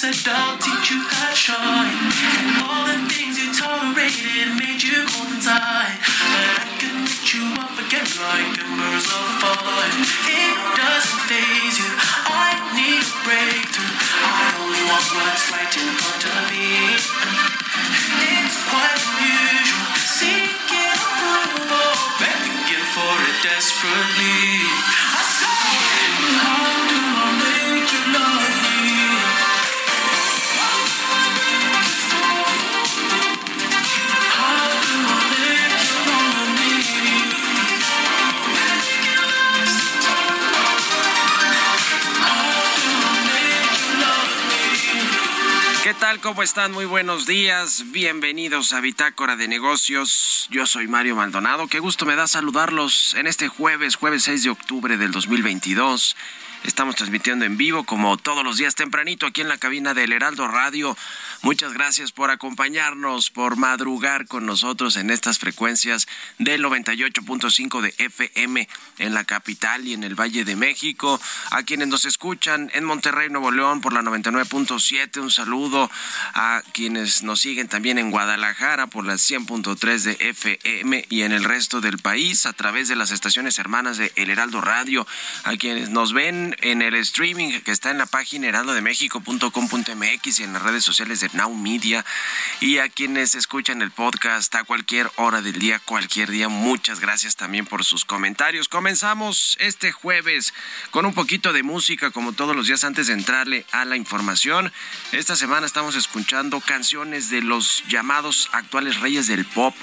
Said I'll teach you how to shine. All the things you tolerated made you cold inside. But I can lift you up again like embers of fire. It doesn't phase you. I need a breakthrough. I only want what's right in front of me. It's quite unusual. Seeking approval, begging for it desperately. ¿Cómo están? Muy buenos días. Bienvenidos a Bitácora de Negocios. Yo soy Mario Maldonado. Qué gusto me da saludarlos en este jueves, jueves 6 de octubre del 2022. Estamos transmitiendo en vivo como todos los días tempranito aquí en la cabina del Heraldo Radio. Muchas gracias por acompañarnos, por madrugar con nosotros en estas frecuencias del 98.5 de FM en la capital y en el Valle de México. A quienes nos escuchan en Monterrey, Nuevo León por la 99.7, un saludo a quienes nos siguen también en Guadalajara por la 100.3 de FM y en el resto del país a través de las estaciones hermanas de El Heraldo Radio, a quienes nos ven en el streaming que está en la página heraldodemexico.com.mx y en las redes sociales de Now Media y a quienes escuchan el podcast a cualquier hora del día, cualquier día. Muchas gracias también por sus comentarios. Comenzamos este jueves con un poquito de música como todos los días antes de entrarle a la información. Esta semana estamos escuchando canciones de los llamados actuales reyes del pop.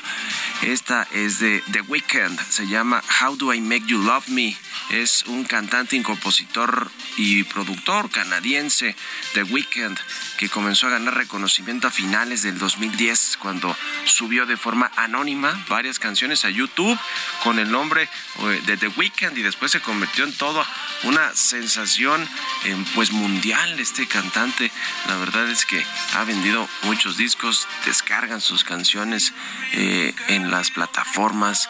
Esta es de The Weeknd, se llama How Do I Make You Love Me. Es un cantante y compositor y productor canadiense, The Weeknd, que comenzó a ganar reconocimiento a finales del 2010 cuando subió de forma anónima varias canciones a YouTube con el nombre eh, de The Weeknd y después se convirtió en toda una sensación eh, pues mundial este cantante. La verdad es que ha vendido muchos discos, descargan sus canciones eh, en las plataformas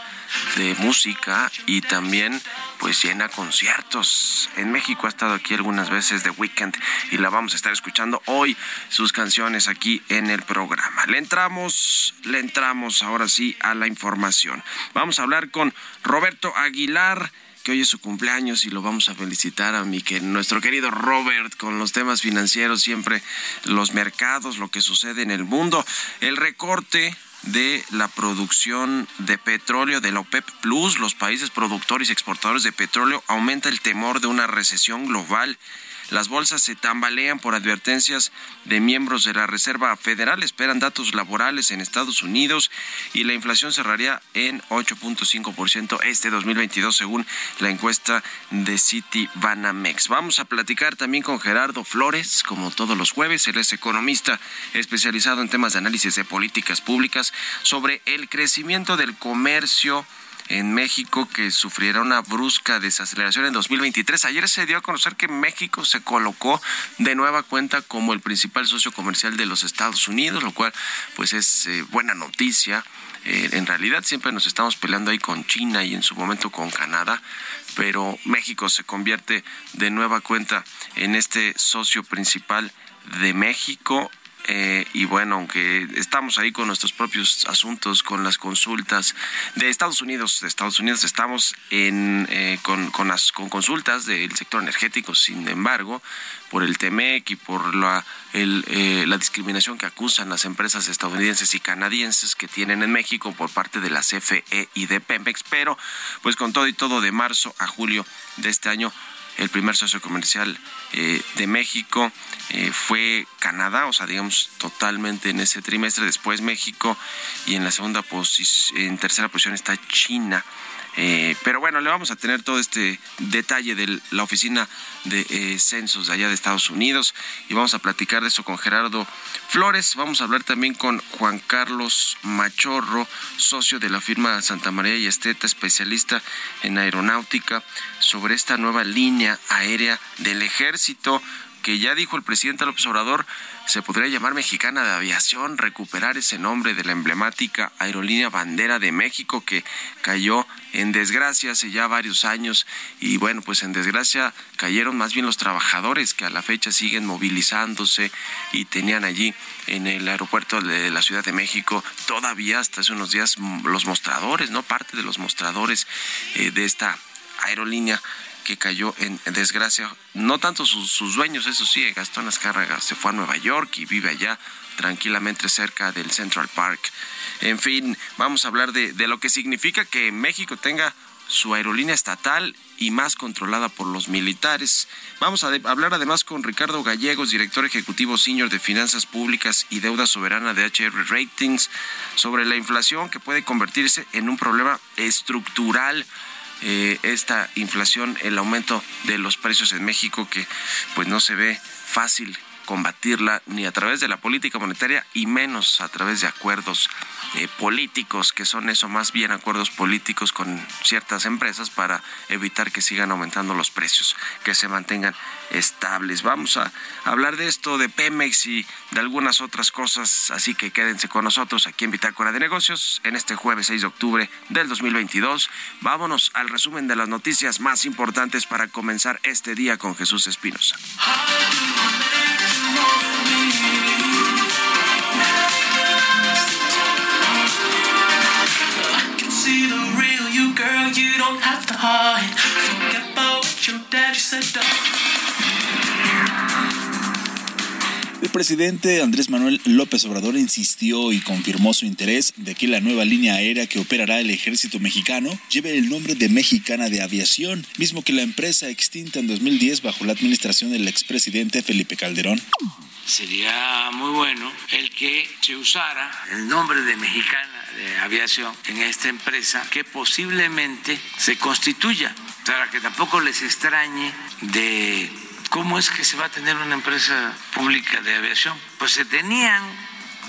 de música y también pues llena conciertos. En México ha estado aquí algunas veces The Weekend y la vamos a estar escuchando hoy sus canciones aquí en el programa. Le entramos, le entramos ahora sí a la información. Vamos a hablar con Roberto Aguilar que hoy es su cumpleaños y lo vamos a felicitar a mi que nuestro querido Robert con los temas financieros siempre los mercados, lo que sucede en el mundo, el recorte de la producción de petróleo de la OPEP Plus, los países productores y exportadores de petróleo, aumenta el temor de una recesión global. Las bolsas se tambalean por advertencias de miembros de la Reserva Federal. Esperan datos laborales en Estados Unidos y la inflación cerraría en 8.5% este 2022 según la encuesta de City Banamex. Vamos a platicar también con Gerardo Flores, como todos los jueves. Él es economista especializado en temas de análisis de políticas públicas sobre el crecimiento del comercio en México que sufriera una brusca desaceleración en 2023. Ayer se dio a conocer que México se colocó de nueva cuenta como el principal socio comercial de los Estados Unidos, lo cual pues es eh, buena noticia. Eh, en realidad siempre nos estamos peleando ahí con China y en su momento con Canadá, pero México se convierte de nueva cuenta en este socio principal de México eh, y bueno, aunque estamos ahí con nuestros propios asuntos, con las consultas de Estados Unidos, de Estados Unidos estamos en, eh, con, con, las, con consultas del sector energético, sin embargo, por el TEMEC y por la, eh, la discriminación que acusan las empresas estadounidenses y canadienses que tienen en México por parte de la CFE y de Pemex, pero pues con todo y todo de marzo a julio de este año el primer socio comercial eh, de México eh, fue Canadá, o sea, digamos totalmente en ese trimestre, después México y en la segunda posición, en tercera posición está China. Eh, pero bueno, le vamos a tener todo este detalle de la oficina de eh, censos de allá de Estados Unidos y vamos a platicar de eso con Gerardo Flores. Vamos a hablar también con Juan Carlos Machorro, socio de la firma Santa María y Esteta, especialista en aeronáutica, sobre esta nueva línea aérea del ejército que ya dijo el presidente López Obrador, se podría llamar Mexicana de Aviación, recuperar ese nombre de la emblemática aerolínea Bandera de México que cayó en desgracia hace ya varios años y bueno, pues en desgracia cayeron más bien los trabajadores que a la fecha siguen movilizándose y tenían allí en el aeropuerto de la Ciudad de México todavía hasta hace unos días los mostradores, ¿no? Parte de los mostradores eh, de esta aerolínea que cayó en desgracia. No tanto sus, dueños, eso sí, Gastón Azcárraga se fue a Nueva York y vive allá tranquilamente cerca del Central Park. En fin, vamos a hablar de, de lo que significa que México tenga su aerolínea estatal y más controlada por los militares. Vamos a hablar además con Ricardo Gallegos, director ejecutivo senior de Finanzas Públicas y Deuda Soberana de HR Ratings, sobre la inflación que puede convertirse en un problema estructural eh, esta inflación, el aumento de los precios en México que pues no se ve fácil combatirla ni a través de la política monetaria y menos a través de acuerdos eh, políticos, que son eso más bien acuerdos políticos con ciertas empresas para evitar que sigan aumentando los precios, que se mantengan estables. Vamos a hablar de esto, de Pemex y de algunas otras cosas, así que quédense con nosotros aquí en Bitácora de Negocios en este jueves 6 de octubre del 2022. Vámonos al resumen de las noticias más importantes para comenzar este día con Jesús Espinosa. Girl, you don't have to hide. Forget about what your dad, you said, El presidente Andrés Manuel López Obrador insistió y confirmó su interés de que la nueva línea aérea que operará el ejército mexicano lleve el nombre de Mexicana de Aviación, mismo que la empresa extinta en 2010 bajo la administración del expresidente Felipe Calderón. Sería muy bueno el que se usara el nombre de Mexicana de aviación en esta empresa que posiblemente se constituya, para que tampoco les extrañe de cómo es que se va a tener una empresa pública de aviación. Pues se tenían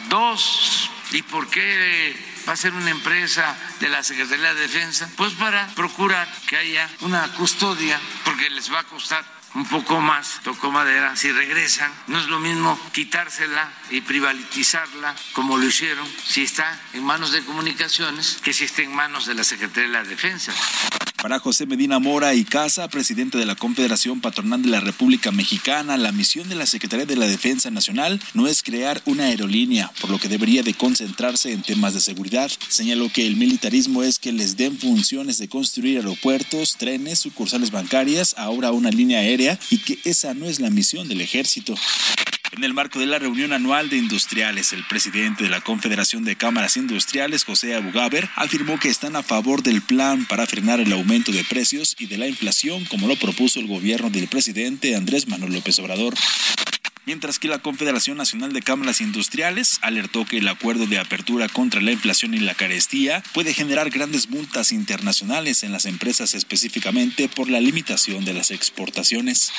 dos, ¿y por qué va a ser una empresa de la Secretaría de Defensa? Pues para procurar que haya una custodia, porque les va a costar un poco más, tocó madera, si regresan, no es lo mismo quitársela y privatizarla como lo hicieron si está en manos de comunicaciones que si está en manos de la Secretaría de la Defensa. Para José Medina Mora y Casa, presidente de la Confederación Patronal de la República Mexicana, la misión de la Secretaría de la Defensa Nacional no es crear una aerolínea, por lo que debería de concentrarse en temas de seguridad. Señaló que el militarismo es que les den funciones de construir aeropuertos, trenes, sucursales bancarias, ahora una línea aérea y que esa no es la misión del ejército. En el marco de la reunión anual de industriales, el presidente de la Confederación de Cámaras Industriales, José Abugaber, afirmó que están a favor del plan para frenar el aumento de precios y de la inflación, como lo propuso el gobierno del presidente Andrés Manuel López Obrador mientras que la Confederación Nacional de Cámaras Industriales alertó que el acuerdo de apertura contra la inflación y la carestía puede generar grandes multas internacionales en las empresas específicamente por la limitación de las exportaciones.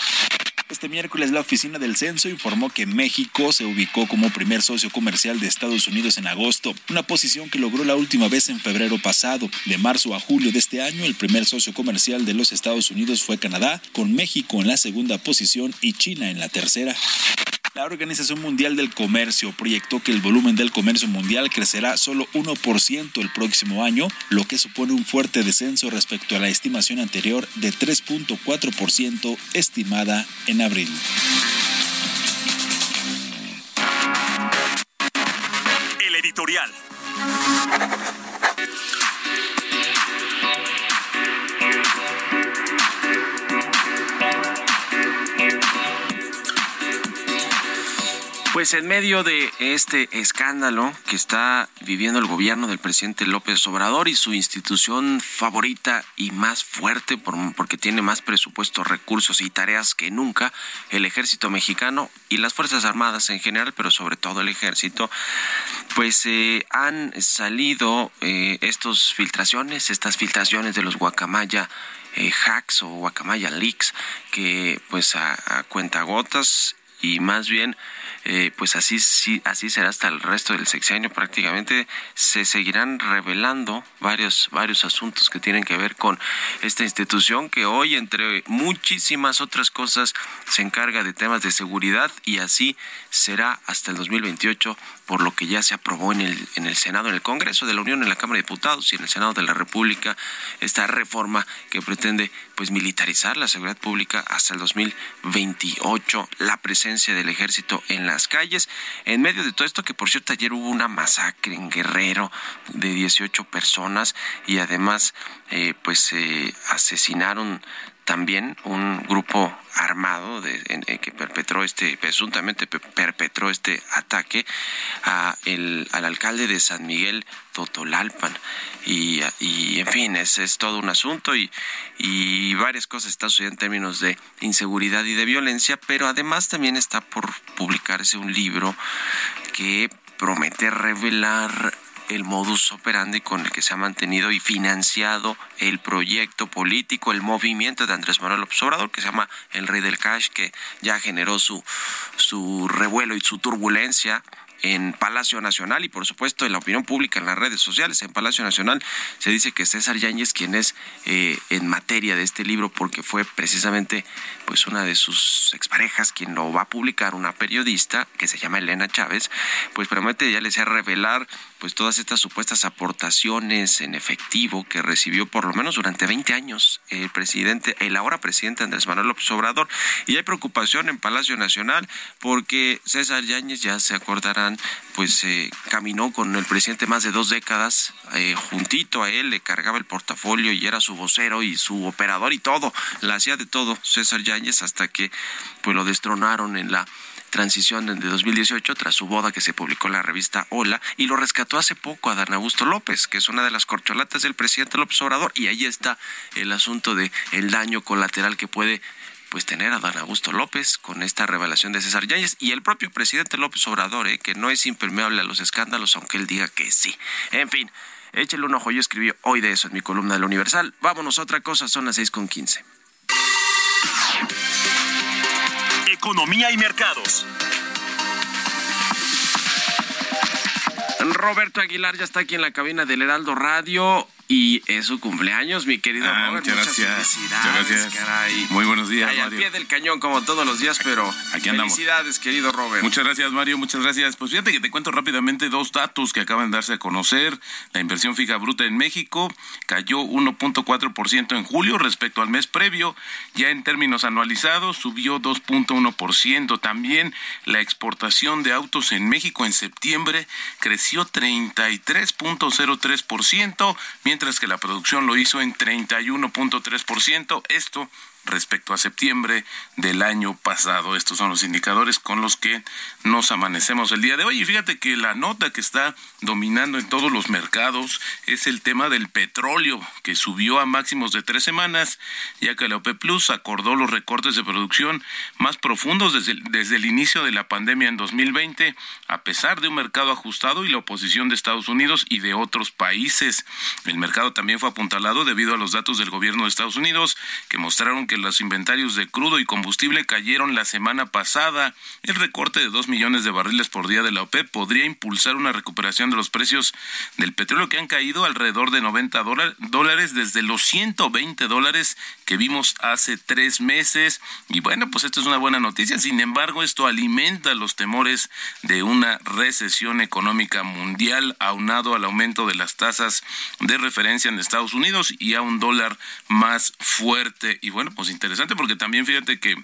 Este miércoles la oficina del censo informó que México se ubicó como primer socio comercial de Estados Unidos en agosto, una posición que logró la última vez en febrero pasado. De marzo a julio de este año, el primer socio comercial de los Estados Unidos fue Canadá, con México en la segunda posición y China en la tercera. La Organización Mundial del Comercio proyectó que el volumen del comercio mundial crecerá solo 1% el próximo año, lo que supone un fuerte descenso respecto a la estimación anterior de 3.4% estimada en abril. El editorial. Pues en medio de este escándalo que está viviendo el gobierno del presidente López Obrador y su institución favorita y más fuerte porque tiene más presupuesto, recursos y tareas que nunca, el ejército mexicano y las Fuerzas Armadas en general, pero sobre todo el ejército, pues eh, han salido eh, estas filtraciones, estas filtraciones de los guacamaya eh, hacks o guacamaya leaks que pues a, a cuentagotas y más bien eh, pues así, sí, así será hasta el resto del sexenio prácticamente. Se seguirán revelando varios, varios asuntos que tienen que ver con esta institución que hoy, entre muchísimas otras cosas, se encarga de temas de seguridad y así será hasta el 2028 por lo que ya se aprobó en el, en el Senado, en el Congreso de la Unión, en la Cámara de Diputados y en el Senado de la República, esta reforma que pretende pues militarizar la seguridad pública hasta el 2028, la presencia del ejército en las calles, en medio de todo esto que por cierto ayer hubo una masacre en Guerrero de 18 personas y además eh, pues se asesinaron también un grupo armado de, que perpetró este, presuntamente perpetró este ataque a el, al alcalde de San Miguel Totolalpan. Y, y en fin, ese es todo un asunto y, y varias cosas están sucediendo en términos de inseguridad y de violencia, pero además también está por publicarse un libro que promete revelar el modus operandi con el que se ha mantenido y financiado el proyecto político, el movimiento de Andrés Manuel López Obrador, que se llama El Rey del Cash, que ya generó su, su revuelo y su turbulencia en Palacio Nacional y por supuesto en la opinión pública en las redes sociales. En Palacio Nacional se dice que César Yáñez, quien es eh, en materia de este libro, porque fue precisamente pues una de sus exparejas quien lo va a publicar, una periodista que se llama Elena Chávez, pues promete ya les revelar pues todas estas supuestas aportaciones en efectivo que recibió por lo menos durante 20 años el presidente, el ahora presidente Andrés Manuel López Obrador. Y hay preocupación en Palacio Nacional porque César Yáñez, ya se acordarán, pues eh, caminó con el presidente más de dos décadas, eh, juntito a él, le cargaba el portafolio y era su vocero y su operador y todo, la hacía de todo César Yáñez hasta que pues lo destronaron en la transición de 2018 tras su boda que se publicó en la revista Hola y lo rescató hace poco a Dan Augusto López, que es una de las corcholatas del presidente López Obrador y ahí está el asunto de el daño colateral que puede pues tener a Dan Augusto López con esta revelación de César Yáñez y el propio presidente López Obrador, eh, que no es impermeable a los escándalos, aunque él diga que sí. En fin, échale un ojo, yo escribí hoy de eso en mi columna del Universal. Vámonos otra cosa, son las seis con quince. Economía y mercados. Roberto Aguilar ya está aquí en la cabina del Heraldo Radio y es su cumpleaños, mi querido ah, Muchas, gracias. Muchas gracias. Muy buenos días, Mario. al pie del cañón como todos los días, pero aquí andamos. Felicidades, querido Robert. Muchas gracias, Mario. Muchas gracias. Pues fíjate que te cuento rápidamente dos datos que acaban de darse a conocer. La inversión fija bruta en México cayó 1.4% en julio respecto al mes previo. Ya en términos anualizados subió 2.1%. También la exportación de autos en México en septiembre creció 33.03%, mientras mientras que la producción lo hizo en 31.3%. Esto respecto a septiembre del año pasado. Estos son los indicadores con los que nos amanecemos el día de hoy. Y fíjate que la nota que está dominando en todos los mercados es el tema del petróleo, que subió a máximos de tres semanas, ya que la OPEP Plus acordó los recortes de producción más profundos desde, desde el inicio de la pandemia en 2020, a pesar de un mercado ajustado y la oposición de Estados Unidos y de otros países. El mercado también fue apuntalado debido a los datos del gobierno de Estados Unidos, que mostraron que los inventarios de crudo y combustible cayeron la semana pasada. El recorte de 2 millones de barriles por día de la OPEP podría impulsar una recuperación de los precios del petróleo que han caído alrededor de 90 dólares desde los 120 dólares que vimos hace tres meses. Y bueno, pues esto es una buena noticia. Sin embargo, esto alimenta los temores de una recesión económica mundial aunado al aumento de las tasas de referencia en Estados Unidos y a un dólar más fuerte. Y bueno, pues interesante porque también fíjate que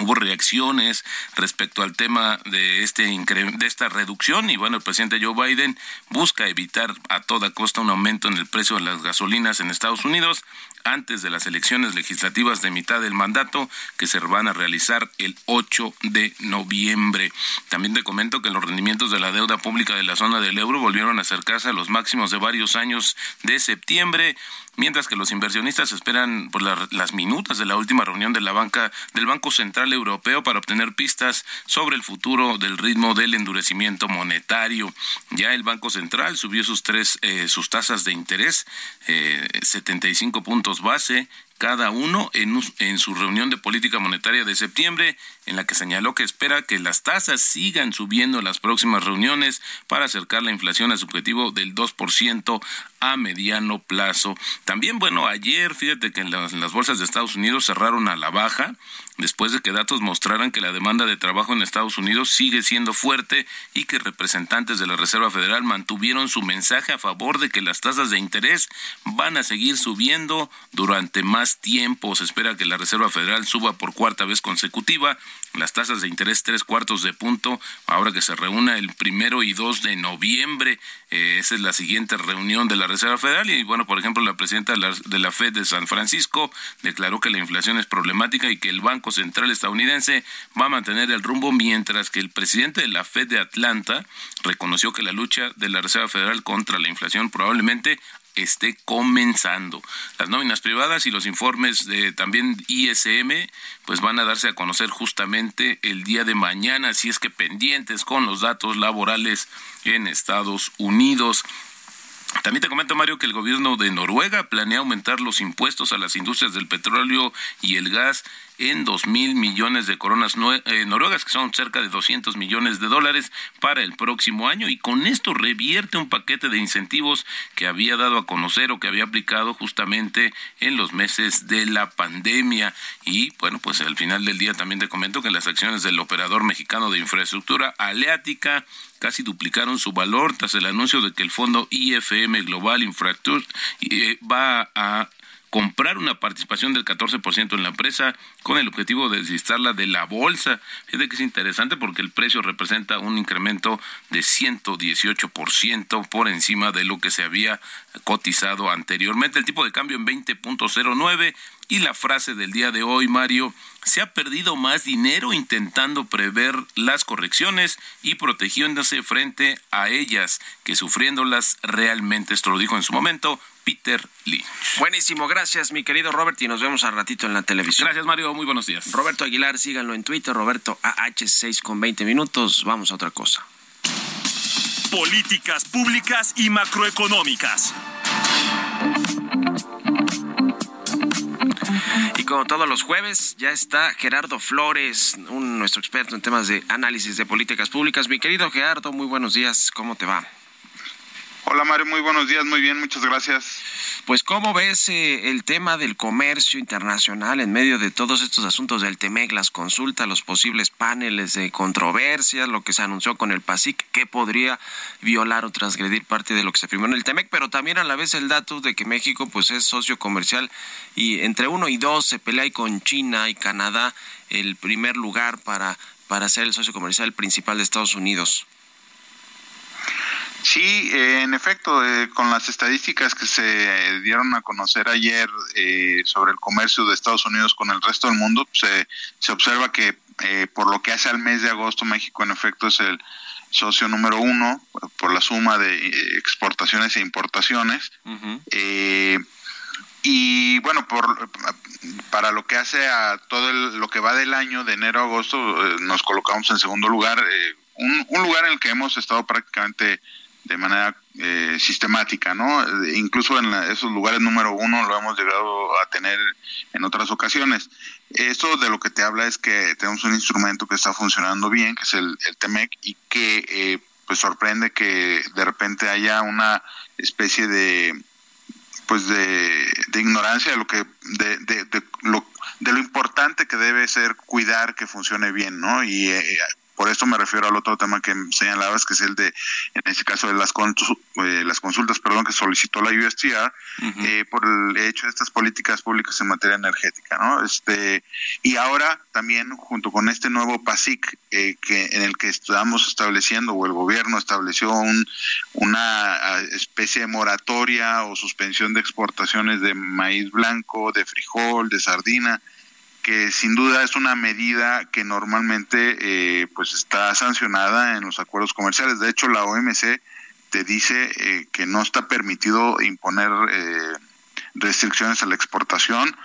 hubo reacciones respecto al tema de este de esta reducción y bueno el presidente Joe Biden busca evitar a toda costa un aumento en el precio de las gasolinas en Estados Unidos antes de las elecciones legislativas de mitad del mandato que se van a realizar el 8 de noviembre. También te comento que los rendimientos de la deuda pública de la zona del euro volvieron a acercarse a los máximos de varios años de septiembre mientras que los inversionistas esperan por las minutas de la última reunión de la banca del Banco Central Europeo para obtener pistas sobre el futuro del ritmo del endurecimiento monetario. Ya el Banco Central subió sus tres eh, sus tasas de interés eh, 75 puntos base cada uno en, en, su reunión de política monetaria de septiembre, en la que señaló que espera que las tasas sigan subiendo en las próximas reuniones para acercar la inflación a su objetivo del 2% a mediano plazo. También, bueno, ayer, fíjate que las bolsas de Estados Unidos cerraron a la baja, después de que datos mostraran que la demanda de trabajo en Estados Unidos sigue siendo fuerte y que representantes de la Reserva Federal mantuvieron su mensaje a favor de que las tasas de interés van a seguir subiendo durante más tiempo. Se espera que la Reserva Federal suba por cuarta vez consecutiva las tasas de interés tres cuartos de punto, ahora que se reúna el primero y dos de noviembre. Eh, esa es la siguiente reunión de la Reserva Federal. Y bueno, por ejemplo, la presidenta de la, de la Fed de San Francisco declaró que la inflación es problemática y que el Banco Central estadounidense va a mantener el rumbo, mientras que el presidente de la Fed de Atlanta reconoció que la lucha de la Reserva Federal contra la inflación probablemente esté comenzando. Las nóminas privadas y los informes de también ISM pues van a darse a conocer justamente el día de mañana, así es que pendientes con los datos laborales en Estados Unidos. También te comento, Mario, que el gobierno de Noruega planea aumentar los impuestos a las industrias del petróleo y el gas en dos mil millones de coronas eh, noruegas, que son cerca de 200 millones de dólares para el próximo año. Y con esto revierte un paquete de incentivos que había dado a conocer o que había aplicado justamente en los meses de la pandemia. Y bueno, pues al final del día también te comento que las acciones del operador mexicano de infraestructura Aleática casi duplicaron su valor tras el anuncio de que el fondo IFM Global Infrastructure eh, va a comprar una participación del 14% en la empresa con el objetivo de deslistarla de la bolsa. Fíjate que es interesante porque el precio representa un incremento de 118% por encima de lo que se había cotizado anteriormente. El tipo de cambio en 20.09 y la frase del día de hoy, Mario, se ha perdido más dinero intentando prever las correcciones y protegiéndose frente a ellas que sufriéndolas realmente. Esto lo dijo en su momento Peter Lynch. Buenísimo, gracias mi querido Robert y nos vemos al ratito en la televisión. Gracias Mario, muy buenos días. Roberto Aguilar, síganlo en Twitter, Roberto AH6 con 20 minutos. Vamos a otra cosa. Políticas públicas y macroeconómicas. Y como todos los jueves, ya está Gerardo Flores, un, nuestro experto en temas de análisis de políticas públicas. Mi querido Gerardo, muy buenos días, ¿cómo te va? Hola Mario, muy buenos días, muy bien, muchas gracias. Pues cómo ves eh, el tema del comercio internacional en medio de todos estos asuntos del TEMEC, las consultas, los posibles paneles de controversia, lo que se anunció con el PASIC, que podría violar o transgredir parte de lo que se firmó en el TEMEC, pero también a la vez el dato de que México pues es socio comercial y entre uno y dos se pelea con China y Canadá el primer lugar para, para ser el socio comercial principal de Estados Unidos. Sí, eh, en efecto, eh, con las estadísticas que se dieron a conocer ayer eh, sobre el comercio de Estados Unidos con el resto del mundo, se, se observa que por lo que hace al mes de agosto, México en efecto es el socio número uno por la suma de exportaciones e importaciones. y bueno, por, para lo que hace a todo lo que va del año, de enero a agosto, nos colocamos en segundo lugar, un, un lugar en el que hemos estado prácticamente de manera eh, sistemática, ¿no? Incluso en esos lugares número uno lo hemos llegado a tener en otras ocasiones. Esto de lo que te habla es que tenemos un instrumento que está funcionando bien, que es el, el TEMEC, y que eh, pues sorprende que de repente haya una especie de pues de, ignorancia de lo que de, de, lo de lo importante que debe ser cuidar que funcione bien, ¿no? Y eh, por eso me refiero al otro tema que señalabas, que es el de, en este caso, de las, eh, las consultas perdón, que solicitó la USTR eh, por el hecho de estas políticas públicas en materia energética. ¿no? Este, y ahora también, junto con este nuevo PASIC, eh, que, en el que estamos estableciendo, o el gobierno estableció un, una especie de moratoria o suspensión de exportaciones de maíz blanco, de frijol, de sardina, que sin duda es una medida que normalmente eh, pues está sancionada en los acuerdos comerciales. De hecho, la OMC te dice eh, que no está permitido imponer eh, restricciones a la exportación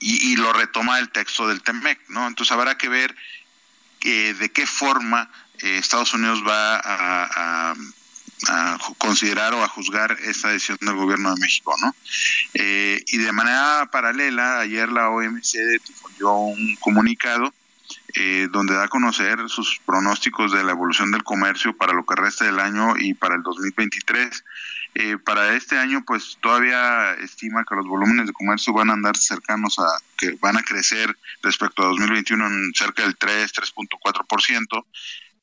y, lo retoma el texto del TEMEC, ¿no? Entonces habrá que ver de qué forma Estados Unidos va a considerar o a juzgar esta decisión del gobierno de México, ¿no? Eh, y de manera paralela, ayer la OMC difundió un comunicado eh, donde da a conocer sus pronósticos de la evolución del comercio para lo que resta del año y para el 2023. Eh, para este año, pues todavía estima que los volúmenes de comercio van a andar cercanos a que van a crecer respecto a 2021 en cerca del 3, 3.4%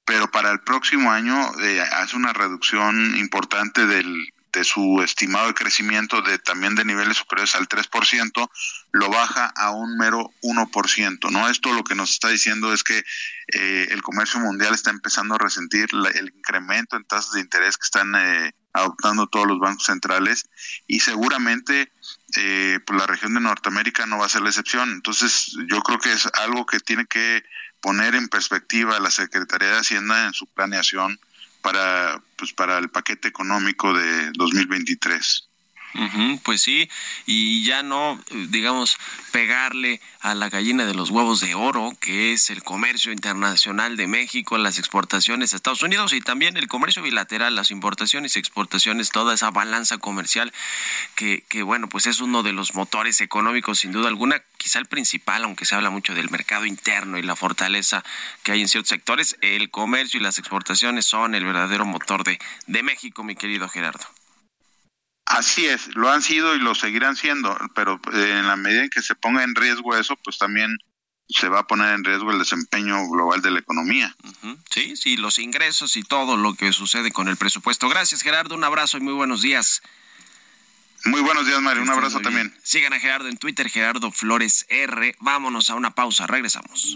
pero para el próximo año eh, hace una reducción importante del, de su estimado de crecimiento de también de niveles superiores al 3%, lo baja a un mero 1%, ¿no? Esto lo que nos está diciendo es que eh, el comercio mundial está empezando a resentir el incremento en tasas de interés que están eh, adoptando todos los bancos centrales y seguramente eh, pues la región de Norteamérica no va a ser la excepción. Entonces yo creo que es algo que tiene que poner en perspectiva a la Secretaría de Hacienda en su planeación para, pues, para el paquete económico de 2023 pues sí, y ya no, digamos, pegarle a la gallina de los huevos de oro, que es el comercio internacional de México, las exportaciones a Estados Unidos y también el comercio bilateral, las importaciones y exportaciones, toda esa balanza comercial que, que bueno, pues es uno de los motores económicos sin duda alguna, quizá el principal, aunque se habla mucho del mercado interno y la fortaleza que hay en ciertos sectores, el comercio y las exportaciones son el verdadero motor de, de México, mi querido Gerardo. Así es, lo han sido y lo seguirán siendo, pero eh, en la medida en que se ponga en riesgo eso, pues también se va a poner en riesgo el desempeño global de la economía. Sí, sí, los ingresos y todo lo que sucede con el presupuesto. Gracias, Gerardo. Un abrazo y muy buenos días. Muy buenos días, Mario. Un abrazo también. Sigan a Gerardo en Twitter, Gerardo Flores R. Vámonos a una pausa. Regresamos.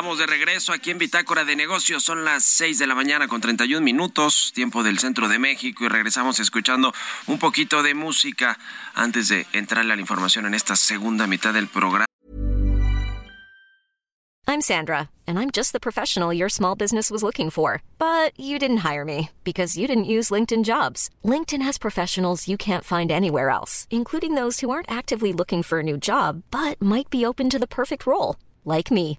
Estamos de regreso aquí en Bitácora de Negocios. Son las 6 de la mañana con 31 minutos, tiempo del centro de México, y regresamos escuchando un poquito de música antes de entrarle a la información en esta segunda mitad del programa. I'm Sandra, and I'm just the professional your small business was looking for. But you didn't hire me because you didn't use LinkedIn jobs. LinkedIn has professionals you can't find anywhere else, including those who aren't actively looking for a new job but might be open to the perfect role, like me.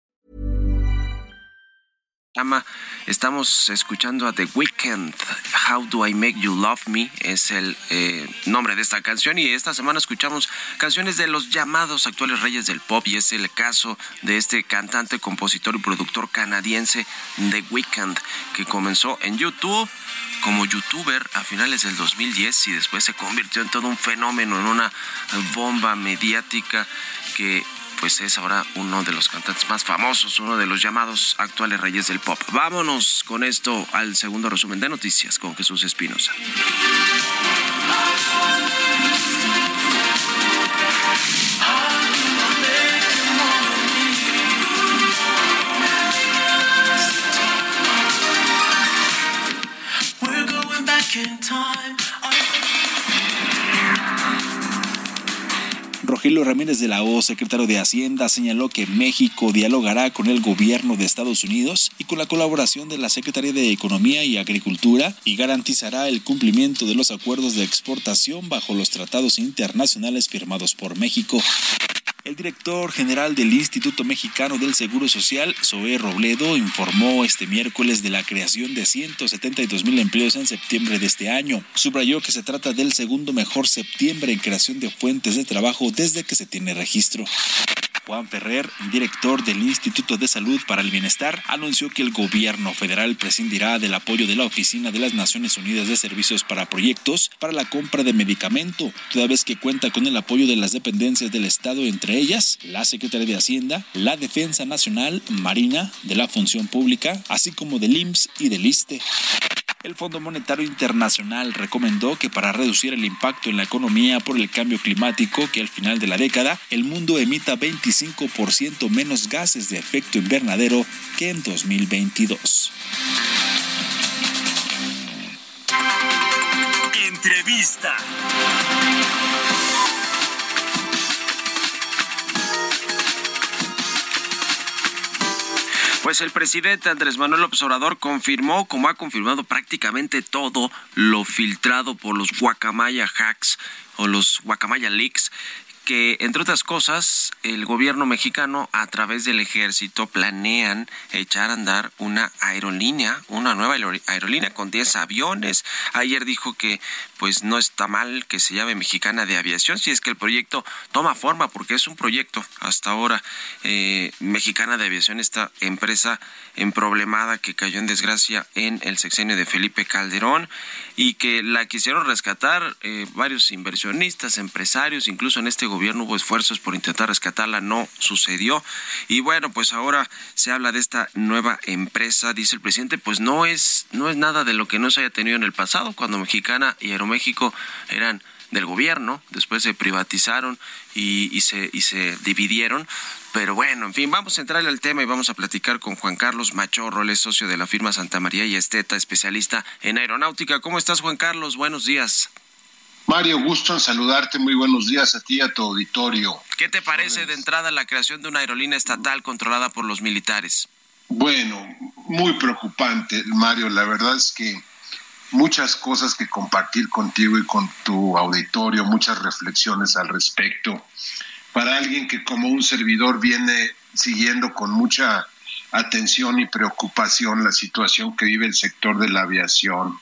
Estamos escuchando a The Weeknd. How Do I Make You Love Me es el eh, nombre de esta canción. Y esta semana escuchamos canciones de los llamados actuales reyes del pop. Y es el caso de este cantante, compositor y productor canadiense The Weeknd, que comenzó en YouTube como youtuber a finales del 2010 y después se convirtió en todo un fenómeno, en una bomba mediática que pues es ahora uno de los cantantes más famosos, uno de los llamados actuales reyes del pop. Vámonos con esto al segundo resumen de noticias con Jesús Espinosa. Rogelio Ramírez de la O, secretario de Hacienda, señaló que México dialogará con el gobierno de Estados Unidos y con la colaboración de la Secretaría de Economía y Agricultura y garantizará el cumplimiento de los acuerdos de exportación bajo los tratados internacionales firmados por México. El director general del Instituto Mexicano del Seguro Social, Zoé Robledo, informó este miércoles de la creación de 172 mil empleos en septiembre de este año. Subrayó que se trata del segundo mejor septiembre en creación de fuentes de trabajo desde que se tiene registro. Juan Ferrer, director del Instituto de Salud para el Bienestar, anunció que el gobierno federal prescindirá del apoyo de la Oficina de las Naciones Unidas de Servicios para Proyectos para la compra de medicamento, toda vez que cuenta con el apoyo de las dependencias del Estado, entre ellas la Secretaría de Hacienda, la Defensa Nacional, Marina, de la Función Pública, así como del IMSS y del ISTE. El Fondo Monetario Internacional recomendó que para reducir el impacto en la economía por el cambio climático, que al final de la década el mundo emita 25% menos gases de efecto invernadero que en 2022. Entrevista. Pues el presidente Andrés Manuel López Obrador confirmó, como ha confirmado prácticamente todo lo filtrado por los Guacamaya hacks o los Guacamaya leaks, que, entre otras cosas, el gobierno mexicano a través del ejército planean echar a andar una aerolínea, una nueva aerolínea con 10 aviones. Ayer dijo que pues no está mal que se llame Mexicana de Aviación, si es que el proyecto toma forma, porque es un proyecto hasta ahora. Eh, Mexicana de Aviación, esta empresa emproblemada que cayó en desgracia en el sexenio de Felipe Calderón y que la quisieron rescatar eh, varios inversionistas, empresarios, incluso en este gobierno hubo esfuerzos por intentar rescatarla, no sucedió. Y bueno, pues ahora se habla de esta nueva empresa, dice el presidente, pues no es, no es nada de lo que no se haya tenido en el pasado, cuando Mexicana y Aeroméxico México eran del gobierno, después se privatizaron y, se, y se dividieron. Pero bueno, en fin, vamos a entrar al tema y vamos a platicar con Juan Carlos Machorro, él es socio de la firma Santa María y Esteta, especialista en aeronáutica. ¿Cómo estás, Juan Carlos? Buenos días. Mario, gusto en saludarte. Muy buenos días a ti y a tu auditorio. ¿Qué te parece de entrada la creación de una aerolínea estatal controlada por los militares? Bueno, muy preocupante, Mario. La verdad es que muchas cosas que compartir contigo y con tu auditorio, muchas reflexiones al respecto. Para alguien que como un servidor viene siguiendo con mucha atención y preocupación la situación que vive el sector de la aviación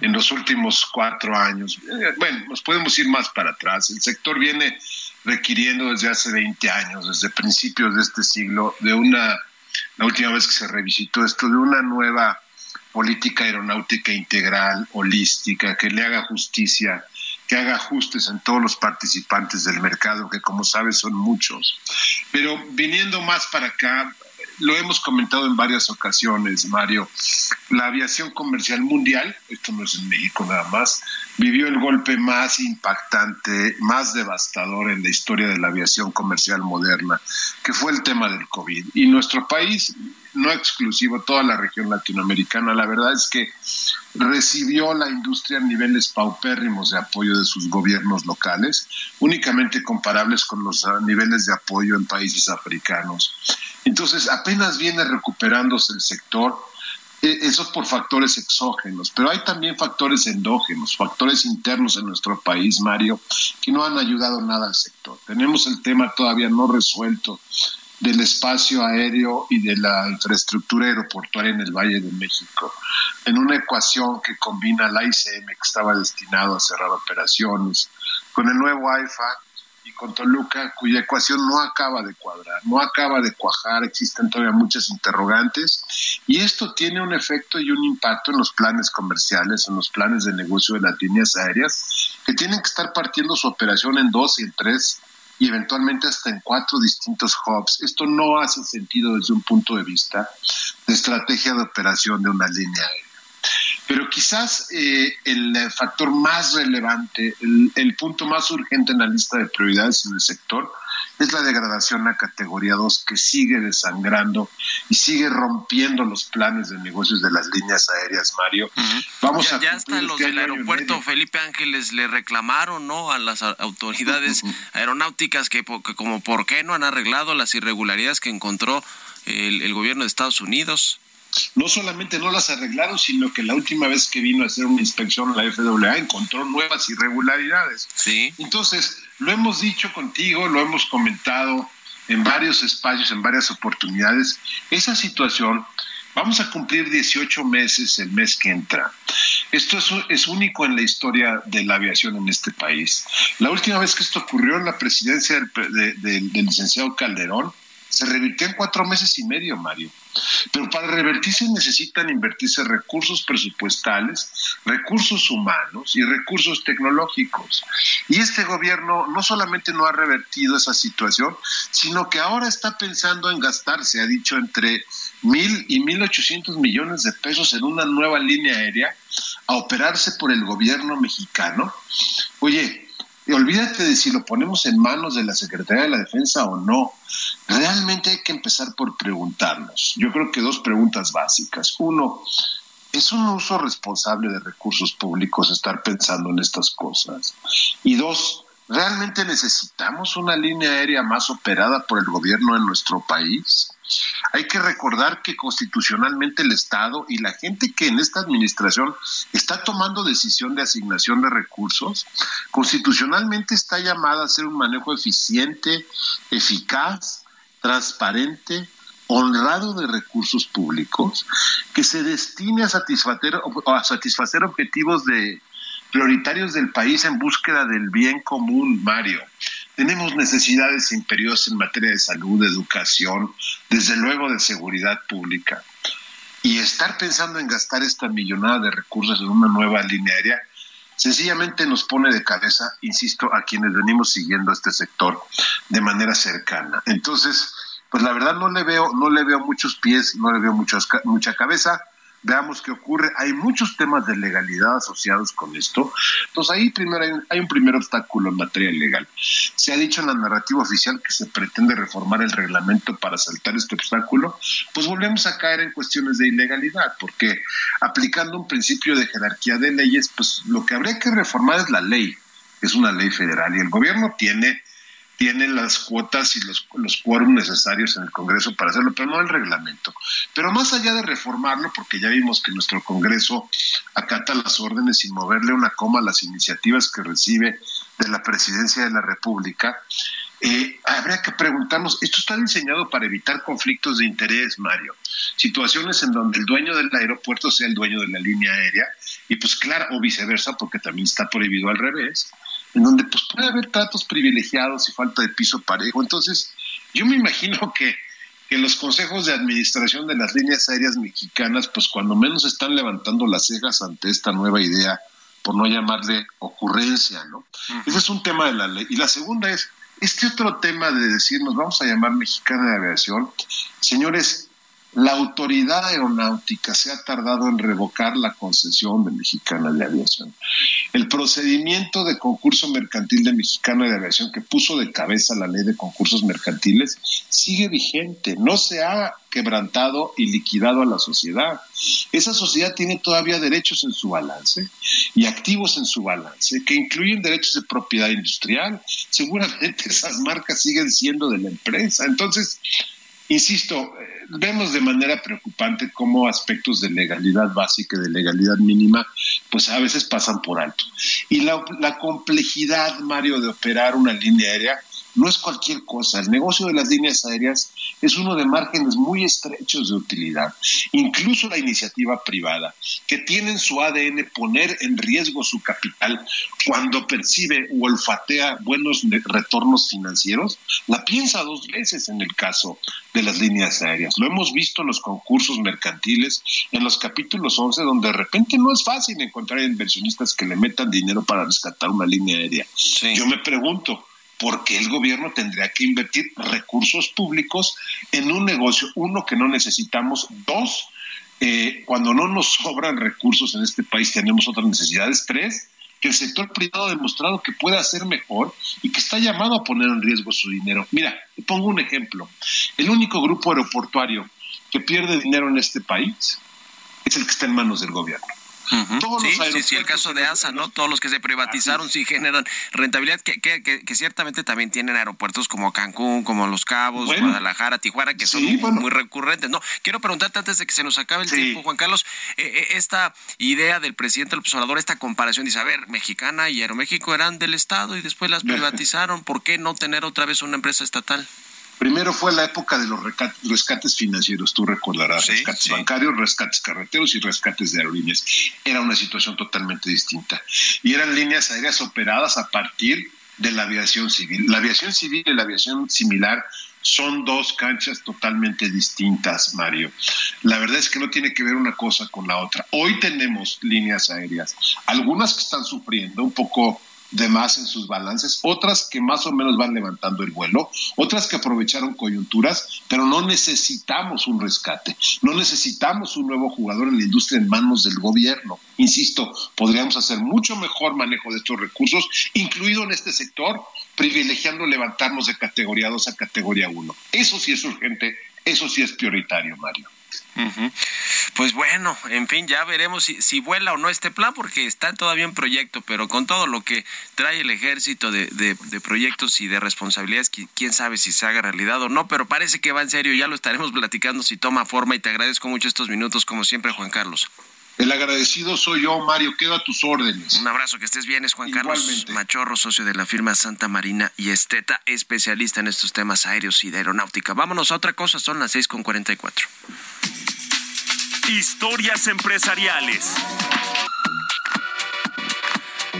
en los últimos cuatro años. Eh, bueno, nos podemos ir más para atrás. El sector viene requiriendo desde hace 20 años, desde principios de este siglo, de una, la última vez que se revisitó esto, de una nueva política aeronáutica integral, holística, que le haga justicia, que haga ajustes en todos los participantes del mercado, que como sabes son muchos. Pero viniendo más para acá, lo hemos comentado en varias ocasiones, Mario, la aviación comercial mundial, esto no es en México nada más, vivió el golpe más impactante, más devastador en la historia de la aviación comercial moderna, que fue el tema del COVID. Y nuestro país no exclusivo, toda la región latinoamericana, la verdad es que recibió la industria a niveles paupérrimos de apoyo de sus gobiernos locales, únicamente comparables con los niveles de apoyo en países africanos. Entonces, apenas viene recuperándose el sector. E, eso por factores exógenos, pero hay también factores endógenos, factores internos en nuestro país, Mario, que no han ayudado nada al sector. Tenemos el tema todavía no resuelto del espacio aéreo y de la infraestructura aeroportuaria en el Valle de México, en una ecuación que combina la ICM, que estaba destinado a cerrar operaciones, con el nuevo AIFA con Toluca, cuya ecuación no acaba de cuadrar, no acaba de cuajar, existen todavía muchas interrogantes, y esto tiene un efecto y un impacto en los planes comerciales, en los planes de negocio de las líneas aéreas, que tienen que estar partiendo su operación en dos y en tres y eventualmente hasta en cuatro distintos hubs. Esto no hace sentido desde un punto de vista de estrategia de operación de una línea aérea. Pero quizás eh, el factor más relevante, el, punto más urgente en la lista de prioridades en el sector es la degradación a categoría 2 que sigue desangrando y sigue rompiendo los planes de negocios de las líneas aéreas, Mario. Vamos ya, a ya hasta los este del aeropuerto Felipe Ángeles le reclamaron no a las autoridades aeronáuticas que, como por qué no han arreglado las irregularidades que encontró el gobierno de Estados Unidos no solamente no las arreglaron, sino que la última vez que vino a hacer una inspección la FAA encontró nuevas irregularidades. Sí. Entonces, lo hemos dicho contigo, lo hemos comentado en varios espacios, en varias oportunidades. Esa situación, vamos a cumplir 18 meses el mes que entra. Esto es, único en la historia de la aviación en este país. La última vez que esto ocurrió en la presidencia del licenciado Calderón, se revirtió en cuatro meses y medio, Mario. Pero para revertirse necesitan invertirse recursos presupuestales, recursos humanos y recursos tecnológicos. Y este gobierno no solamente no ha revertido esa situación, sino que ahora está pensando en gastarse, ha dicho, entre mil y mil ochocientos millones de pesos en una nueva línea aérea a operarse por el gobierno mexicano. Oye, y olvídate de si lo ponemos en manos de la Secretaría de la Defensa o no. Realmente hay que empezar por preguntarnos. Yo creo que dos preguntas básicas. Uno, ¿es un uso responsable de recursos públicos estar pensando en estas cosas? Y dos, ¿realmente necesitamos una línea aérea más operada por el gobierno en nuestro país? Hay que recordar que constitucionalmente el Estado y la gente que en esta administración está tomando decisión de asignación de recursos, constitucionalmente está llamada a hacer un manejo eficiente, eficaz, transparente, honrado de recursos públicos, que se destine a satisfacer, a satisfacer objetivos de prioritarios del país en búsqueda del bien común, Mario. Tenemos necesidades imperiosas en materia de salud, de educación, desde luego de seguridad pública. Y estar pensando en gastar esta millonada de recursos en una nueva línea aérea sencillamente nos pone de cabeza, insisto, a quienes venimos siguiendo este sector de manera cercana. Entonces, pues la verdad no le veo, no le veo muchos pies, no le veo mucha cabeza veamos qué ocurre. Hay muchos temas de legalidad asociados con esto. Entonces ahí primero hay un, primer obstáculo en materia legal. Se ha dicho en la narrativa oficial que se pretende reformar el reglamento para saltar este obstáculo, pues volvemos a caer en cuestiones de ilegalidad, porque aplicando un principio de jerarquía de leyes, pues lo que habría que reformar es la ley, es una ley federal y el gobierno tiene tiene las cuotas y los, los quórum necesarios en el Congreso para hacerlo, pero no el reglamento. Pero más allá de reformarlo, porque ya vimos que nuestro Congreso acata las órdenes sin moverle una coma a las iniciativas que recibe de la Presidencia de la República, eh, habría que preguntarnos, esto está diseñado para evitar conflictos de interés, Mario, situaciones en donde el dueño del aeropuerto sea el dueño de la línea aérea, y pues claro, o viceversa, porque también está prohibido al revés, en donde pues puede haber tratos privilegiados y falta de piso parejo. Entonces, yo me imagino que, que los consejos de administración de las líneas aéreas mexicanas, pues cuando menos están levantando las cejas ante esta nueva idea, por no llamarle ocurrencia, ¿no? Ese es un tema de la ley. Y la segunda es, este otro tema de decir, nos vamos a llamar Mexicana de Aviación, señores, la autoridad aeronáutica se ha tardado en revocar la concesión de Mexicana de Aviación. El procedimiento de concurso mercantil de Mexicana de Aviación que puso de cabeza la ley de concursos mercantiles sigue vigente, no se ha quebrantado y liquidado a la sociedad. Esa sociedad tiene todavía derechos en su balance y activos en su balance, que incluyen derechos de propiedad industrial. Seguramente esas marcas siguen siendo de la empresa. Entonces, insisto, vemos de manera preocupante cómo aspectos de legalidad básica y de legalidad mínima, pues a veces pasan por alto. Y la, la complejidad, Mario, de operar una línea aérea no es cualquier cosa. El negocio de las líneas aéreas es uno de márgenes muy estrechos de utilidad. Incluso la iniciativa privada, que tiene en su ADN poner en riesgo su capital cuando percibe o olfatea buenos retornos financieros, la piensa dos veces en el caso de las líneas aéreas. Lo hemos visto en los concursos mercantiles, en los capítulos 11, donde de repente no es fácil encontrar inversionistas que le metan dinero para rescatar una línea aérea. Yo me pregunto, porque el gobierno tendría que invertir recursos públicos en un negocio, uno, que no necesitamos, dos, eh, cuando no nos sobran recursos en este país tenemos otras necesidades, tres, que el sector privado ha demostrado que puede hacer mejor y que está llamado a poner en riesgo su dinero. Mira, te pongo un ejemplo. El único grupo aeroportuario que pierde dinero en este país es el que está en manos del gobierno sí, sí, el caso de ASA, ¿no? Todos los que se privatizaron sí generan rentabilidad, que, que, que, ciertamente también tienen aeropuertos como Cancún, como Los Cabos, Guadalajara, Tijuana, que son muy recurrentes. No, quiero preguntarte antes de que se nos acabe el tiempo, Juan Carlos, eh, eh, esta idea del presidente del observador, esta comparación, dice, a ver, Mexicana y Aeroméxico eran del Estado y después las privatizaron, ¿por qué no tener otra vez una empresa estatal? Primero fue la época de los rescates financieros, tú recordarás, rescates bancarios, rescates carreteros y rescates de aerolíneas. Era una situación totalmente distinta. Y eran líneas aéreas operadas a partir de la aviación civil. La aviación civil y la aviación similar son dos canchas totalmente distintas, Mario. La verdad es que no tiene que ver una cosa con la otra. Hoy tenemos líneas aéreas, algunas que están sufriendo un poco de más en sus balances, otras que más o menos van levantando el vuelo, otras que aprovecharon coyunturas, pero no necesitamos un rescate, no necesitamos un nuevo jugador en la industria en manos del gobierno. Insisto, podríamos hacer mucho mejor manejo de estos recursos, incluido en este sector, privilegiando levantarnos de categoría 2 a categoría 1. Eso sí es urgente, eso sí es prioritario, Mario. Pues bueno, en fin, ya veremos si, si, vuela o no este plan, porque está todavía en proyecto, pero con todo lo que trae el ejército de, de, proyectos y de responsabilidades, quién sabe si se haga realidad o no, pero parece que va en serio, ya lo estaremos platicando si toma forma y te agradezco mucho estos minutos, como siempre, Juan Carlos. El agradecido soy yo, Mario. Queda a tus órdenes. Un abrazo, que estés bien. Es Juan Carlos Machorro, socio de la firma Santa Marina y Esteta, especialista en estos temas aéreos y de aeronáutica. Vámonos a otra cosa, son las 6.44. Historias empresariales.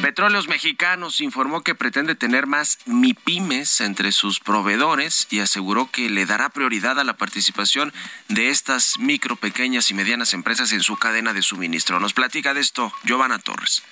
Petróleos Mexicanos informó que pretende tener más MIPIMES entre sus proveedores y aseguró que le dará prioridad a la participación de estas micro, pequeñas y medianas empresas en su cadena de suministro. Nos platica de esto Giovanna Torres.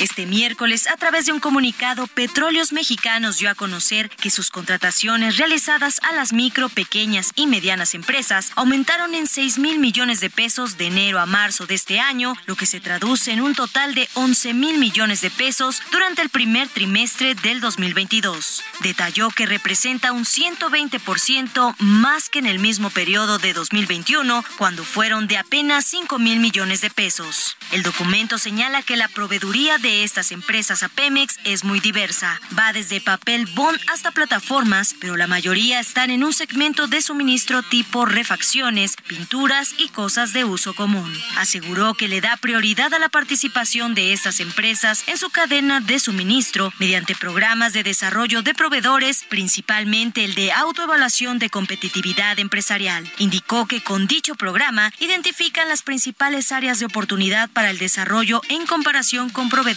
Este miércoles, a través de un comunicado, Petróleos Mexicanos dio a conocer que sus contrataciones realizadas a las micro, pequeñas y medianas empresas aumentaron en 6 mil millones de pesos de enero a marzo de este año, lo que se traduce en un total de 11 mil millones de pesos durante el primer trimestre del 2022. Detalló que representa un 120% más que en el mismo periodo de 2021, cuando fueron de apenas 5 mil millones de pesos. El documento señala que la proveeduría de de estas empresas a Pemex es muy diversa. Va desde papel bond hasta plataformas, pero la mayoría están en un segmento de suministro tipo refacciones, pinturas y cosas de uso común. Aseguró que le da prioridad a la participación de estas empresas en su cadena de suministro mediante programas de desarrollo de proveedores, principalmente el de autoevaluación de competitividad empresarial. Indicó que con dicho programa identifican las principales áreas de oportunidad para el desarrollo en comparación con proveedores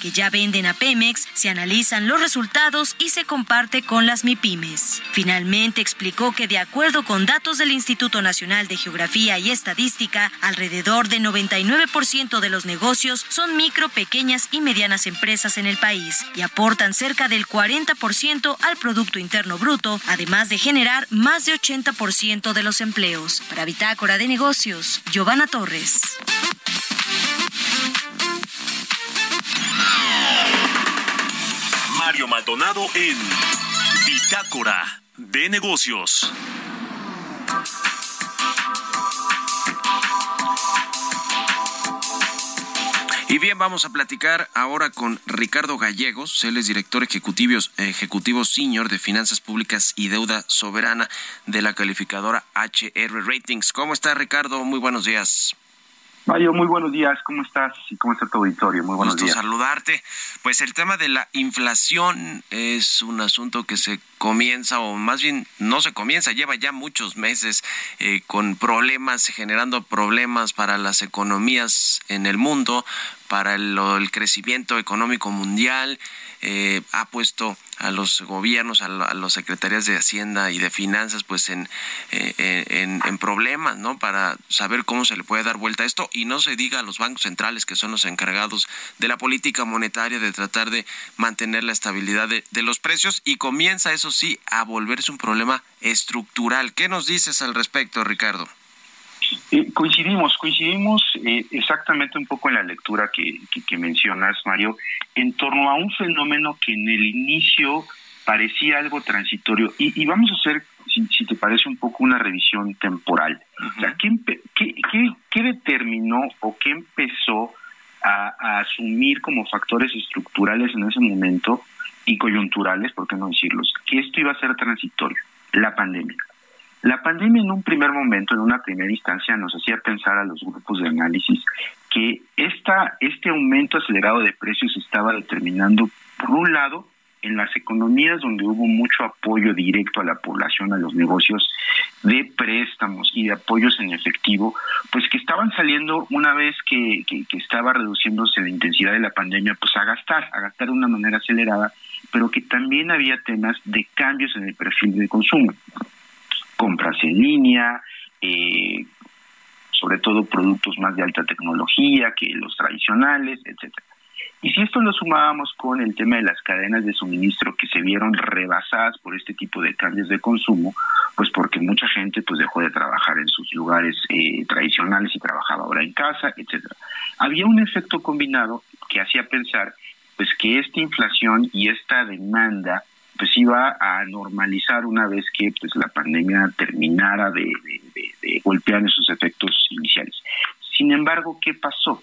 que ya venden a Pemex, se analizan los resultados y se comparte con las MIPIMES. Finalmente explicó que de acuerdo con datos del Instituto Nacional de Geografía y Estadística, alrededor de 99% de los negocios son micro, pequeñas y medianas empresas en el país y aportan cerca del 40% al Producto Interno Bruto, además de generar más de 80% de los empleos. Para Bitácora de Negocios, Giovanna Torres. Mario Maldonado en Bitácora de Negocios. Y bien, vamos a platicar ahora con Ricardo Gallegos, él es director ejecutivo, ejecutivo senior de Finanzas Públicas y Deuda Soberana de la calificadora HR Ratings. ¿Cómo está Ricardo? Muy buenos días. Mario, muy buenos días. ¿Cómo estás? ¿Y cómo está tu auditorio? Muy buenos días. saludarte. Pues el tema de la inflación es un asunto que se comienza, o más bien no se comienza, lleva ya muchos meses eh, con problemas, generando problemas para las economías en el mundo, para el crecimiento económico mundial eh, ha puesto a los gobiernos, a, las secretarías de Hacienda y de Finanzas, pues en, eh, en, en, problemas, ¿no? Para saber cómo se le puede dar vuelta a esto y no se diga a los bancos centrales, que son los encargados de la política monetaria, de tratar de mantener la estabilidad de, de los precios y comienza, eso sí, a volverse un problema estructural. ¿Qué nos dices al respecto, Ricardo? Eh, coincidimos, coincidimos eh, exactamente un poco en la lectura que, que, mencionas, Mario, en torno a un fenómeno que en el inicio parecía algo transitorio. Y, vamos a hacer, si, te parece, un poco una revisión temporal. o sea, ¿qué, qué, qué, determinó o qué empezó a, a asumir como factores estructurales en ese momento y coyunturales, por qué no decirlos, que esto iba a ser transitorio? La pandemia. La pandemia en un primer momento, en una primera instancia, nos hacía pensar a los grupos de análisis que esta, este aumento acelerado de precios estaba determinando, por un lado, en las economías donde hubo mucho apoyo directo a la población, a los negocios de préstamos y de apoyos en efectivo, pues que estaban saliendo una vez que, que, que estaba reduciéndose la intensidad de la pandemia, pues a gastar, a gastar de una manera acelerada, pero que también había temas de cambios en el perfil de consumo compras en línea, eh, sobre todo productos más de alta tecnología que los tradicionales, etcétera. Y si esto lo sumábamos con el tema de las cadenas de suministro que se vieron rebasadas por este tipo de cambios de consumo, pues porque mucha gente pues dejó de trabajar en sus lugares eh, tradicionales y trabajaba ahora en casa, etcétera. Había un efecto combinado que hacía pensar pues que esta inflación y esta demanda pues iba a normalizar una vez que pues la pandemia terminara de, golpear esos efectos iniciales. Sin embargo, ¿qué pasó?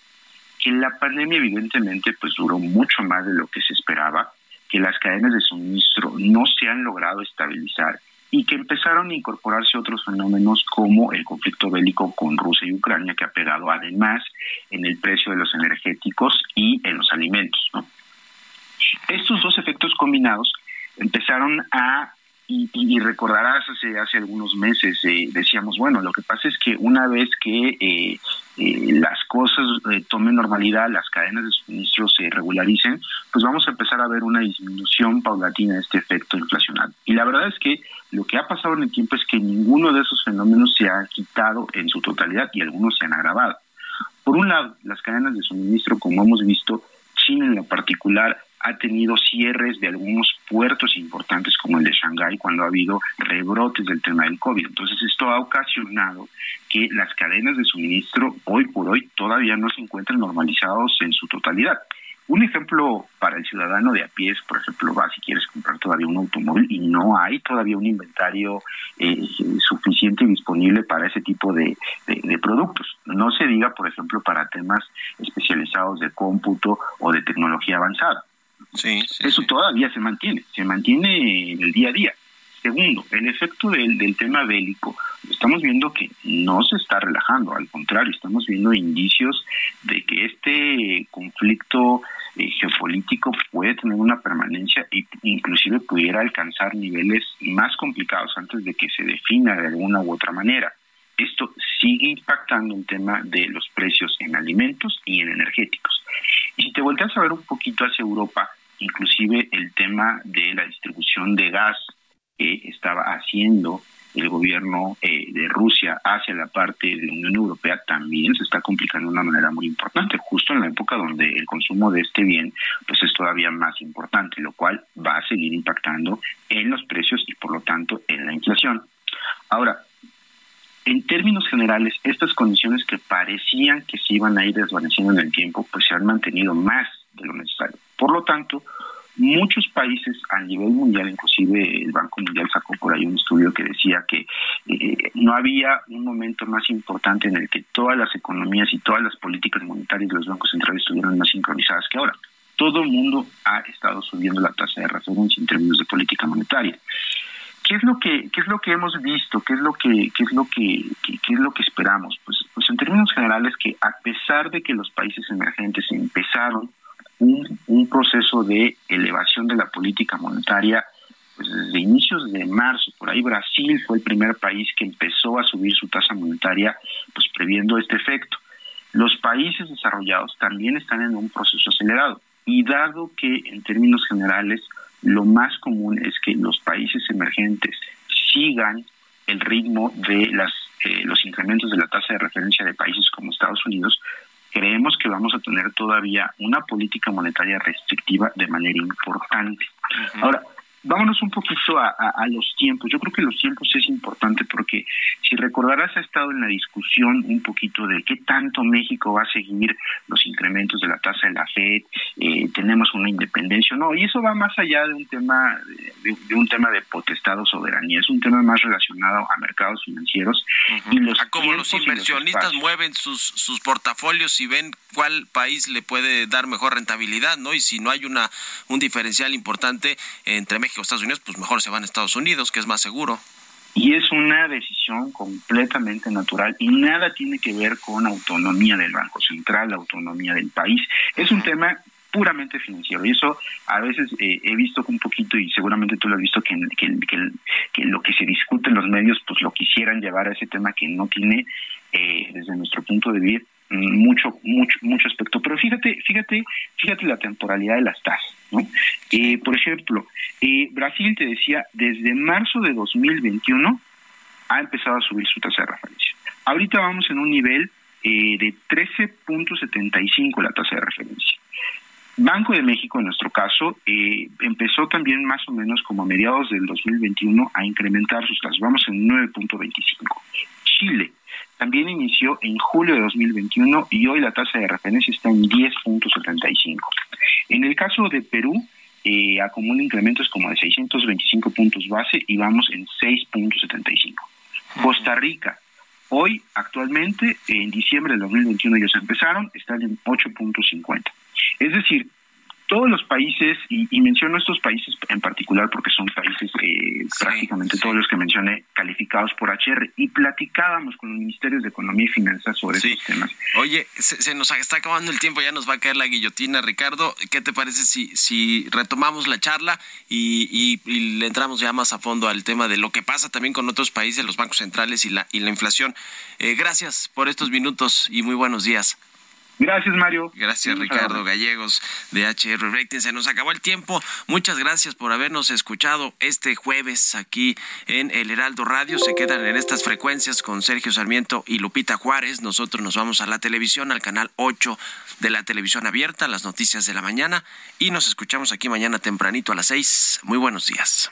Que la pandemia evidentemente pues duró mucho más de lo que se esperaba, que las cadenas de suministro no se han logrado estabilizar y que empezaron a incorporarse otros fenómenos como el conflicto bélico con Rusia y Ucrania que ha pegado además en el precio de los energéticos y en los alimentos. Estos dos efectos combinados empezaron a y, recordarás hace hace algunos meses eh, decíamos bueno lo que pasa es que una vez que eh, eh, las cosas tomen normalidad las cadenas de suministro se regularicen pues vamos a empezar a ver una disminución paulatina de este efecto inflacional y la verdad es que lo que ha pasado en el tiempo es que ninguno de esos fenómenos se ha quitado en su totalidad y algunos se han agravado. Por un lado las cadenas de suministro como hemos visto China en lo particular ha tenido cierres de algunos puertos importantes como el de Shanghái cuando ha habido rebrotes del tema del COVID. Entonces esto ha ocasionado que las cadenas de suministro hoy por hoy todavía no se encuentran normalizados en su totalidad. Un ejemplo para el ciudadano de a pie es, por ejemplo, va si quieres comprar todavía un automóvil y no hay todavía un inventario eh, suficiente disponible para ese tipo de, productos. No se diga, por ejemplo, para temas especializados de cómputo o de tecnología avanzada. Sí, Eso todavía se mantiene, se mantiene en el día a día. Segundo, el efecto del, del tema bélico. Estamos viendo que no se está relajando, al contrario, estamos viendo indicios de que este conflicto eh, geopolítico puede tener una permanencia e inclusive pudiera alcanzar niveles más complicados antes de que se defina de alguna u otra manera. Esto sigue impactando el tema de los precios en alimentos y en energéticos. Y si te volteas a ver un poquito hacia Europa, inclusive el tema de la distribución de gas que estaba haciendo el gobierno eh, de Rusia hacia la parte de la Unión Europea también se está complicando de una manera muy importante, justo en la época donde el consumo de este bien pues es todavía más importante, lo cual va a seguir impactando en los precios y por lo tanto en la inflación. Ahora, en términos generales, estas condiciones que parecían que se iban a ir desvaneciendo en el tiempo, pues se han mantenido más de lo necesario. Por lo tanto, muchos países a nivel mundial, inclusive el Banco Mundial sacó por ahí un estudio que decía que eh, no había un momento más importante en el que todas las economías y todas las políticas monetarias de los bancos centrales estuvieran más sincronizadas que ahora. Todo el mundo ha estado subiendo la tasa de referencia en términos de política monetaria. ¿Qué es lo que qué es lo que hemos visto? ¿Qué es lo que qué es lo que qué, es lo que esperamos? Pues pues en términos generales que a pesar de que los países emergentes empezaron un, proceso de elevación de la política monetaria pues desde inicios de marzo, por ahí Brasil fue el primer país que empezó a subir su tasa monetaria, pues previendo este efecto. Los países desarrollados también están en un proceso acelerado y dado que en términos generales lo más común es que los países emergentes sigan el ritmo de las eh, los incrementos de la tasa de referencia de países como Estados Unidos, creemos que vamos a tener todavía una política monetaria restrictiva de manera importante. Ahora, vámonos un poquito a, los tiempos. Yo creo que los tiempos es importante porque si recordarás ha estado en la discusión un poquito de qué tanto México va a seguir los incrementos de la tasa de la Fed, eh, tenemos una independencia o no, y eso va más allá de un tema de, un tema de potestad o soberanía, es un tema más relacionado a mercados financieros y los como los inversionistas mueven sus sus portafolios y ven cuál país le puede dar mejor rentabilidad, ¿no? Y si no hay una un diferencial importante entre México Estados Unidos, pues mejor se van a Estados Unidos, que es más seguro. Y es una decisión completamente natural y nada tiene que ver con autonomía del Banco Central, autonomía del país. Es un tema puramente financiero. Y eso a veces eh, he visto un poquito, y seguramente tú lo has visto, que, que, lo que se discute en los medios, pues lo quisieran llevar a ese tema que no tiene, eh, desde nuestro punto de vista, mucho, mucho, mucho aspecto. Pero fíjate, fíjate, fíjate la temporalidad de las tasas. ¿no? Eh, por ejemplo, eh, Brasil te decía, desde marzo de 2021 ha empezado a subir su tasa de referencia. Ahorita vamos en un nivel eh, de 13.75 la tasa de referencia. Banco de México, en nuestro caso, eh, empezó también más o menos como a mediados del 2021 a incrementar sus tasas. Vamos en 9.25. Chile también inició en julio de 2021 y hoy la tasa de referencia está en 10.75. En el caso de Perú, eh, acumula incrementos como de 625 puntos base y vamos en 6.75. Costa Rica, hoy actualmente, en diciembre del 2021 ellos empezaron, están en 8.50. Es decir, todos los países, y, menciono estos países en particular porque son países eh, prácticamente todos los que mencioné calificados por HR, y platicábamos con los ministerios de Economía y Finanzas sobre estos temas. Oye, se, nos está acabando el tiempo, ya nos va a caer la guillotina, Ricardo. ¿Qué te parece si, si retomamos la charla y, le entramos ya más a fondo al tema de lo que pasa también con otros países, los bancos centrales y la, y la inflación? Eh, gracias por estos minutos y muy buenos días. Gracias, Mario. Gracias, Ricardo Gallegos de HR Rating. Se nos acabó el tiempo. Muchas gracias por habernos escuchado este jueves aquí en El Heraldo Radio. Se quedan en estas frecuencias con Sergio Sarmiento y Lupita Juárez. Nosotros nos vamos a la televisión, al canal 8 de la televisión abierta, las noticias de la mañana. Y nos escuchamos aquí mañana tempranito a las 6. Muy buenos días.